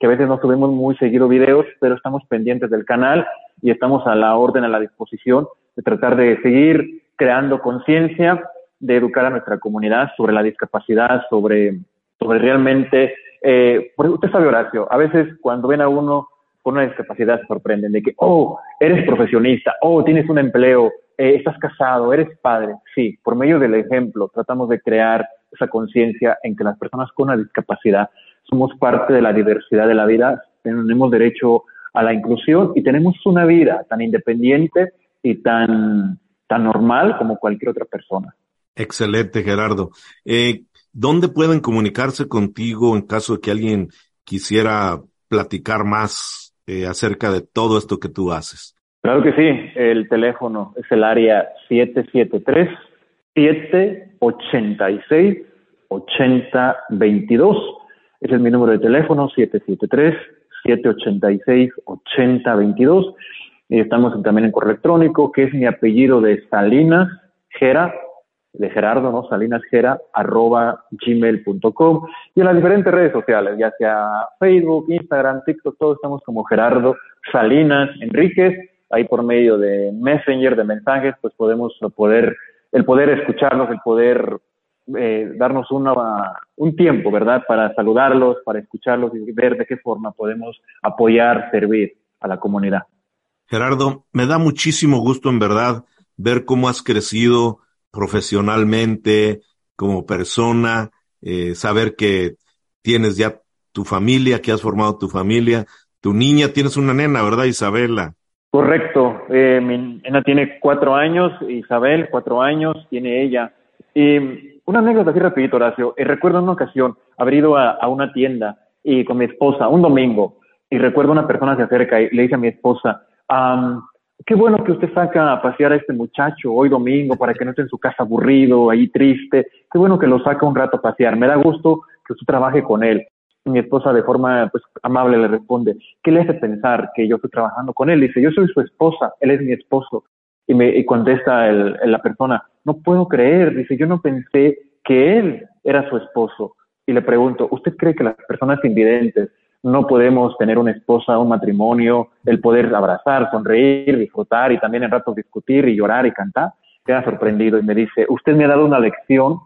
que a veces no subimos muy seguido videos, pero estamos pendientes del canal y estamos a la orden, a la disposición de tratar de seguir creando conciencia, de educar a nuestra comunidad sobre la discapacidad, sobre, sobre realmente, eh, usted sabe Horacio, a veces cuando ven a uno con una discapacidad se sorprenden de que, oh, eres profesionista, oh, tienes un empleo, eh, estás casado, eres padre. Sí, por medio del ejemplo tratamos de crear esa conciencia en que las personas con una discapacidad somos parte de la diversidad de la vida, tenemos derecho a la inclusión y tenemos una vida tan independiente y tan, tan normal como cualquier otra persona. Excelente, Gerardo. Eh, ¿Dónde pueden comunicarse contigo en caso de que alguien quisiera platicar más eh, acerca de todo esto que tú haces? Claro que sí, el teléfono es el área 773 786 8022 ese es mi número de teléfono, 773-786-8022. Y estamos también en correo electrónico, que es mi apellido de Salinas Gera, de Gerardo, ¿no? Salinas Gera, arroba gmail.com. Y en las diferentes redes sociales, ya sea Facebook, Instagram, TikTok, todos estamos como Gerardo Salinas Enríquez. Ahí por medio de Messenger, de mensajes, pues podemos poder, el poder escucharnos, el poder eh, darnos una, un tiempo, ¿verdad? Para saludarlos, para escucharlos y ver de qué forma podemos apoyar, servir a la comunidad. Gerardo, me da muchísimo gusto en verdad ver cómo has crecido profesionalmente, como persona, eh, saber que tienes ya tu familia, que has formado tu familia, tu niña, tienes una nena, ¿verdad, Isabela? Correcto, eh, mi nena tiene cuatro años, Isabel, cuatro años, tiene ella. Y una anécdota así rapidito, Horacio. Eh, recuerdo una ocasión haber ido a, una tienda y con mi esposa, un domingo, y recuerdo una persona se acerca y le dice a mi esposa, qué bueno que usted saca a pasear a este muchacho hoy domingo para que no esté en su casa aburrido, ahí triste. Qué bueno que lo saca un rato a pasear. Me da gusto que usted trabaje con él. Mi esposa de forma pues, amable le responde, ¿qué le hace pensar que yo estoy trabajando con él? Dice, yo soy su esposa, él es mi esposo. Y me contesta el, la persona, no puedo creer, dice, yo no pensé que él era su esposo. Y le pregunto, ¿usted cree que las personas invidentes no podemos tener una esposa, un matrimonio, el poder abrazar, sonreír, disfrutar y también en ratos discutir y llorar y cantar? Queda sorprendido y me dice, usted me ha dado una lección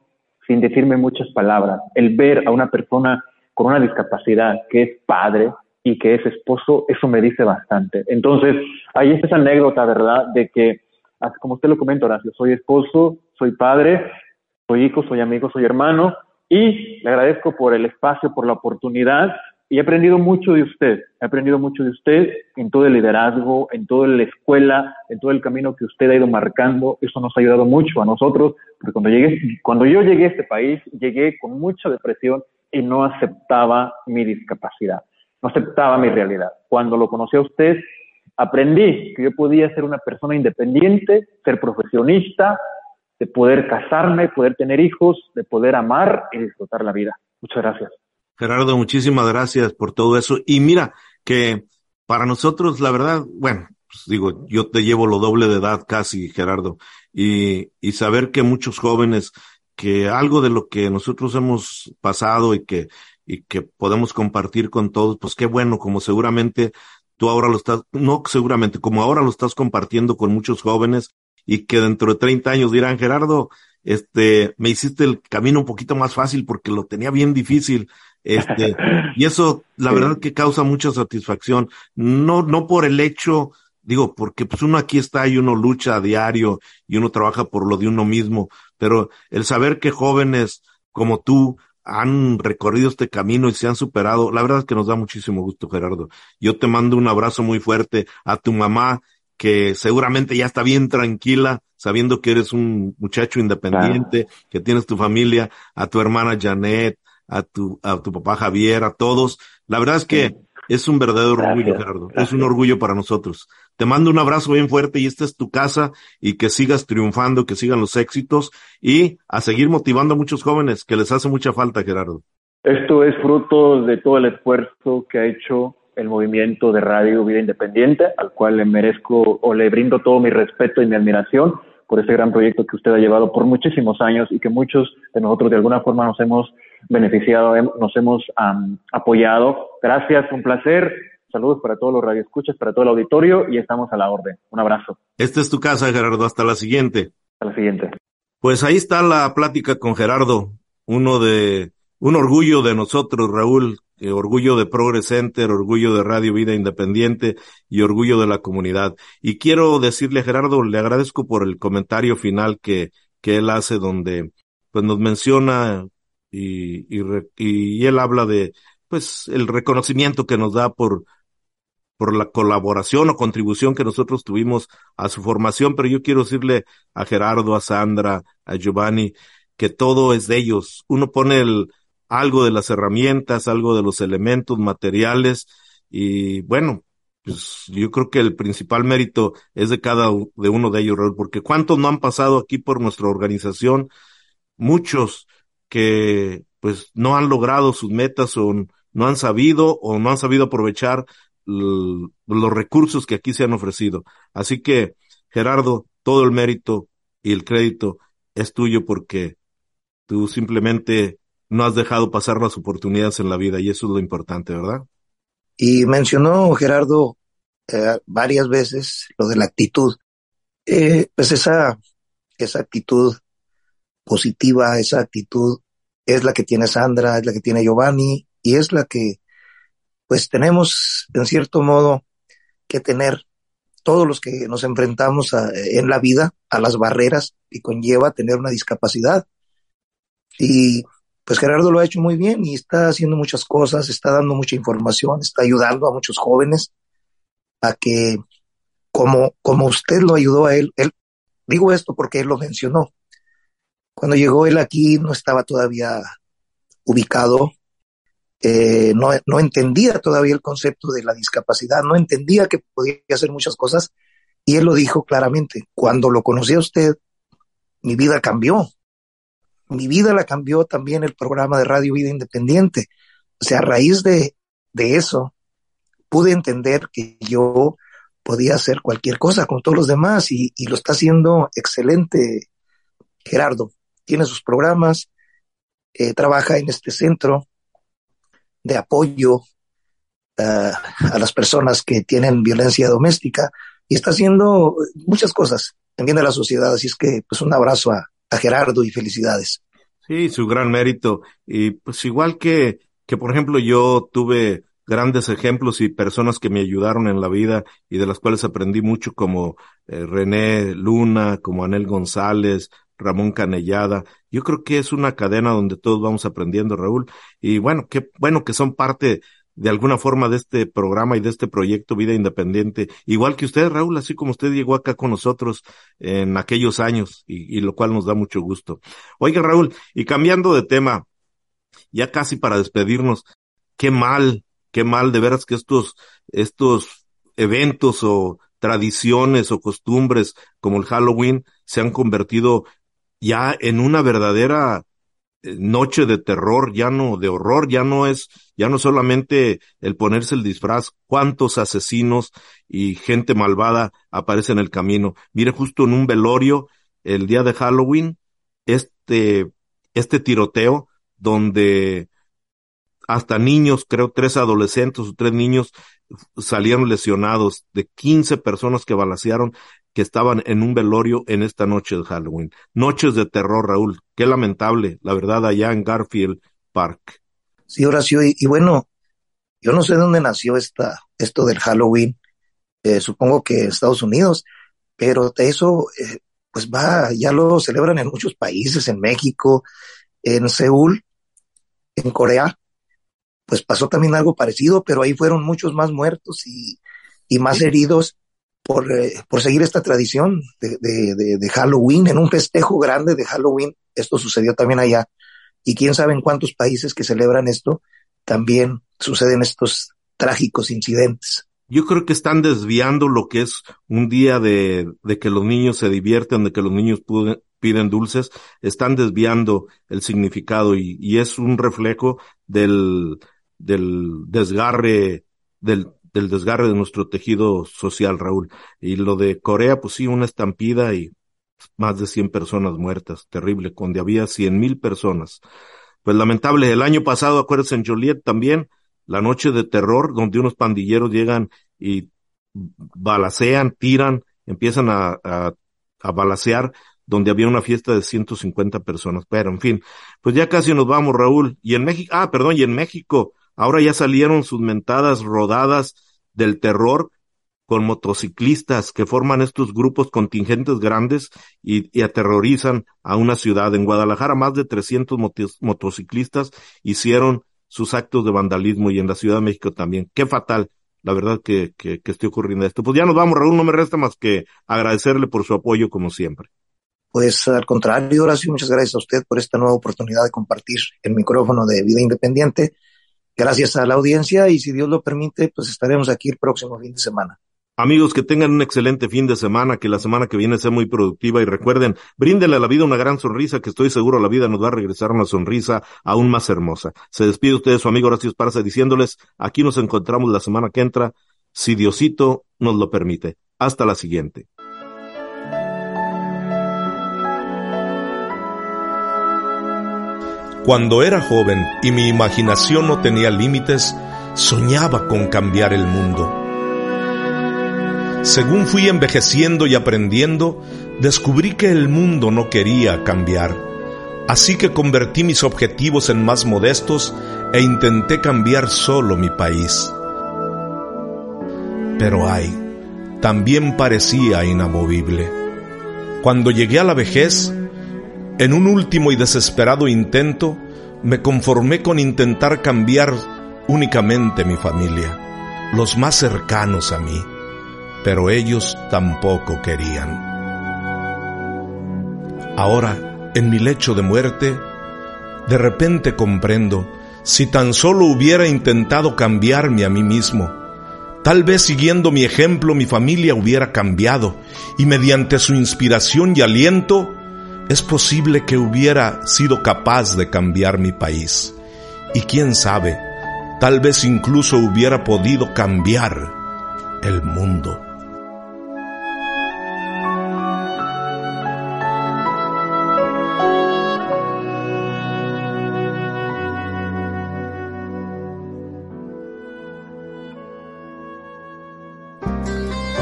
sin decirme muchas palabras. El ver a una persona con una discapacidad que es padre y que es esposo, eso me dice bastante. Entonces, ahí es esa anécdota, ¿verdad? De que como usted lo comenta, Horacio, soy esposo, soy padre, soy hijo, soy amigo, soy hermano y le agradezco por el espacio, por la oportunidad Y he aprendido mucho de usted, he aprendido mucho de usted en todo el liderazgo, en toda la escuela, en todo el camino que usted ha ido marcando. Eso nos ha ayudado mucho a nosotros, porque cuando yo llegué a este país, llegué con mucha depresión y no aceptaba mi discapacidad, no aceptaba mi realidad. Cuando lo conocí a usted, aprendí que yo podía ser una persona independiente, ser profesionista, de poder casarme, poder tener hijos, de poder amar y disfrutar la vida. Muchas gracias. Gerardo, muchísimas gracias por todo eso. Y mira que para nosotros, la verdad, bueno, pues digo, yo te llevo lo doble de edad casi, Gerardo, y, y saber que muchos jóvenes, que algo de lo que nosotros hemos pasado y que, y que podemos compartir con todos, pues qué bueno, como seguramente tú ahora lo estás, no seguramente, como ahora lo estás compartiendo con muchos jóvenes y que dentro de 30 años dirán, Gerardo, este, me hiciste el camino un poquito más fácil porque lo tenía bien difícil. Este, y eso, la verdad que causa mucha satisfacción. No, no por el hecho, digo, porque pues uno aquí está y uno lucha a diario y uno trabaja por lo de uno mismo, pero el saber que jóvenes como tú han recorrido este camino y se han superado, la verdad es que nos da muchísimo gusto, Gerardo. Yo te mando un abrazo muy fuerte a tu mamá, que seguramente ya está bien tranquila, sabiendo que eres un muchacho independiente, que tienes tu familia, a tu hermana Janet, a tu, a tu papá Javier, a todos. La verdad es que es un verdadero orgullo, Gerardo. Es un orgullo para nosotros. Te mando un abrazo bien fuerte y esta es tu casa y que sigas triunfando, que sigan los éxitos y a seguir motivando a muchos jóvenes que les hace mucha falta, Gerardo. Esto es fruto de todo el esfuerzo que ha hecho el movimiento de Radio Vida Independiente, al cual le merezco o le brindo todo mi respeto y mi admiración por ese gran proyecto que usted ha llevado por muchísimos años y que muchos de nosotros de alguna forma nos hemos beneficiado, nos hemos apoyado. Gracias, un placer. Saludos para todos los radioescuchas, para todo el auditorio y estamos a la orden. Un abrazo. Esta es tu casa, Gerardo. Hasta la siguiente. Hasta la siguiente. Pues ahí está la plática con Gerardo, uno de, un orgullo de nosotros, Raúl, eh, orgullo de Progress Center, orgullo de Radio Vida Independiente y orgullo de la comunidad. Y quiero decirle Gerardo, le agradezco por el comentario final que, que él hace donde pues nos menciona y, y, y él habla de pues el reconocimiento que nos da por, por la colaboración o contribución que nosotros tuvimos a su formación, pero yo quiero decirle a Gerardo, a Sandra, a Giovanni, que todo es de ellos. Uno pone el, algo de las herramientas, algo de los elementos materiales y bueno, pues yo creo que el principal mérito es de cada de uno de ellos, porque cuántos no han pasado aquí por nuestra organización, muchos que pues no han logrado sus metas o no han sabido o no han sabido aprovechar los recursos que aquí se han ofrecido. Así que, Gerardo, todo el mérito y el crédito es tuyo porque tú simplemente no has dejado pasar las oportunidades en la vida y eso es lo importante, ¿verdad? Y mencionó Gerardo eh, varias veces lo de la actitud. Eh, pues esa, esa actitud positiva, esa actitud es la que tiene Sandra, es la que tiene Giovanni y es la que pues tenemos en cierto modo que tener todos los que nos enfrentamos en la vida a las barreras que conlleva tener una discapacidad. Y pues Gerardo lo ha hecho muy bien y está haciendo muchas cosas, está dando mucha información, está ayudando a muchos jóvenes a que, como, como usted lo ayudó a él, él, digo esto porque él lo mencionó. Cuando llegó él aquí no estaba todavía ubicado, eh, no, no entendía todavía el concepto de la discapacidad, no entendía que podía hacer muchas cosas y él lo dijo claramente. Cuando lo conocí a usted, mi vida cambió mi vida la cambió también el programa de Radio Vida Independiente. O sea, a raíz de, de eso, pude entender que yo podía hacer cualquier cosa con todos los demás y, lo está haciendo excelente Gerardo. Tiene sus programas, eh, trabaja en este centro de apoyo uh, a las personas que tienen violencia doméstica y está haciendo muchas cosas también de la sociedad. Así es que, pues, un abrazo a, a Gerardo y felicidades. Sí, su gran mérito. Y pues igual que, que por ejemplo yo tuve grandes ejemplos y personas que me ayudaron en la vida y de las cuales aprendí mucho como eh, René Luna, como Anel González, Ramón Canellada. Yo creo que es una cadena donde todos vamos aprendiendo, Raúl. Y bueno, qué bueno que son parte de alguna forma de este programa y de este proyecto Vida Independiente, igual que usted, Raúl, así como usted llegó acá con nosotros en aquellos años, y, y lo cual nos da mucho gusto. Oiga, Raúl, y cambiando de tema, ya casi para despedirnos, qué mal, qué mal de veras que estos, estos eventos o tradiciones o costumbres como el Halloween se han convertido ya en una verdadera noche de terror, ya no de horror, ya no es, ya no solamente el ponerse el disfraz, cuántos asesinos y gente malvada aparece en el camino. Mire, justo en un velorio, el día de Halloween, este, este tiroteo donde hasta niños, creo tres adolescentes o tres niños salieron lesionados de 15 personas que balacearon que estaban en un velorio en esta noche de Halloween. Noches de terror, Raúl. Qué lamentable, la verdad, allá en Garfield Park. Sí, Horacio, y, y bueno, yo no sé de dónde nació esta, esto del Halloween. Eh, supongo que Estados Unidos, pero eso, eh, pues va, ya lo celebran en muchos países, en México, en Seúl, en Corea, pues pasó también algo parecido, pero ahí fueron muchos más muertos y, y más heridos por, eh, por seguir esta tradición de, de, de, Halloween, en un festejo grande de Halloween. Esto sucedió también allá. Y quién sabe en cuántos países que celebran esto también suceden estos trágicos incidentes. Yo creo que están desviando lo que es un día de, de que los niños se divierten, de que los niños piden dulces, están desviando el significado y, y es un reflejo del, del desgarre, del, del desgarre de nuestro tejido social, Raúl. Y lo de Corea, pues sí, una estampida y más de 100 personas muertas, terrible, donde había 100 mil personas. Pues lamentable, el año pasado, acuérdense en Joliet también, la noche de terror, donde unos pandilleros llegan y balacean, tiran, empiezan a, a, a balacear donde había una fiesta de 150 personas. Pero, en fin, pues ya casi nos vamos, Raúl. Y en México, ah, perdón, y en México, ahora ya salieron sus mentadas rodadas del terror con motociclistas que forman estos grupos contingentes grandes y, aterrorizan a una ciudad. En Guadalajara más de 300 motociclistas hicieron sus actos de vandalismo y en la Ciudad de México también. Qué fatal, la verdad que, que, que esté ocurriendo esto. Pues ya nos vamos, Raúl, no me resta más que agradecerle por su apoyo como siempre. Pues al contrario, Horacio, muchas gracias a usted por esta nueva oportunidad de compartir el micrófono de Vida Independiente. Gracias a la audiencia y si Dios lo permite, pues estaremos aquí el próximo fin de semana. Amigos, que tengan un excelente fin de semana, que la semana que viene sea muy productiva y recuerden, bríndenle a la vida una gran sonrisa, que estoy seguro la vida nos va a regresar una sonrisa aún más hermosa. Se despide usted su amigo Horacio Esparza diciéndoles, aquí nos encontramos la semana que entra, si Diosito nos lo permite. Hasta la siguiente. Cuando era joven y mi imaginación no tenía límites, soñaba con cambiar el mundo. Según fui envejeciendo y aprendiendo, descubrí que el mundo no quería cambiar. Así que convertí mis objetivos en más modestos e intenté cambiar solo mi país. Pero ay, también parecía inamovible. Cuando llegué a la vejez, en un último y desesperado intento, me conformé con intentar cambiar únicamente mi familia, los más cercanos a mí, pero ellos tampoco querían. Ahora, en mi lecho de muerte, de repente comprendo, si tan solo hubiera intentado cambiarme a mí mismo, tal vez siguiendo mi ejemplo mi familia hubiera cambiado y mediante su inspiración y aliento, es posible que hubiera sido capaz de cambiar mi país. Y quién sabe, tal vez incluso hubiera podido cambiar el mundo.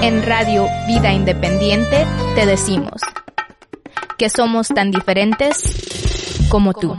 En Radio Vida Independiente te decimos que somos tan diferentes como tú.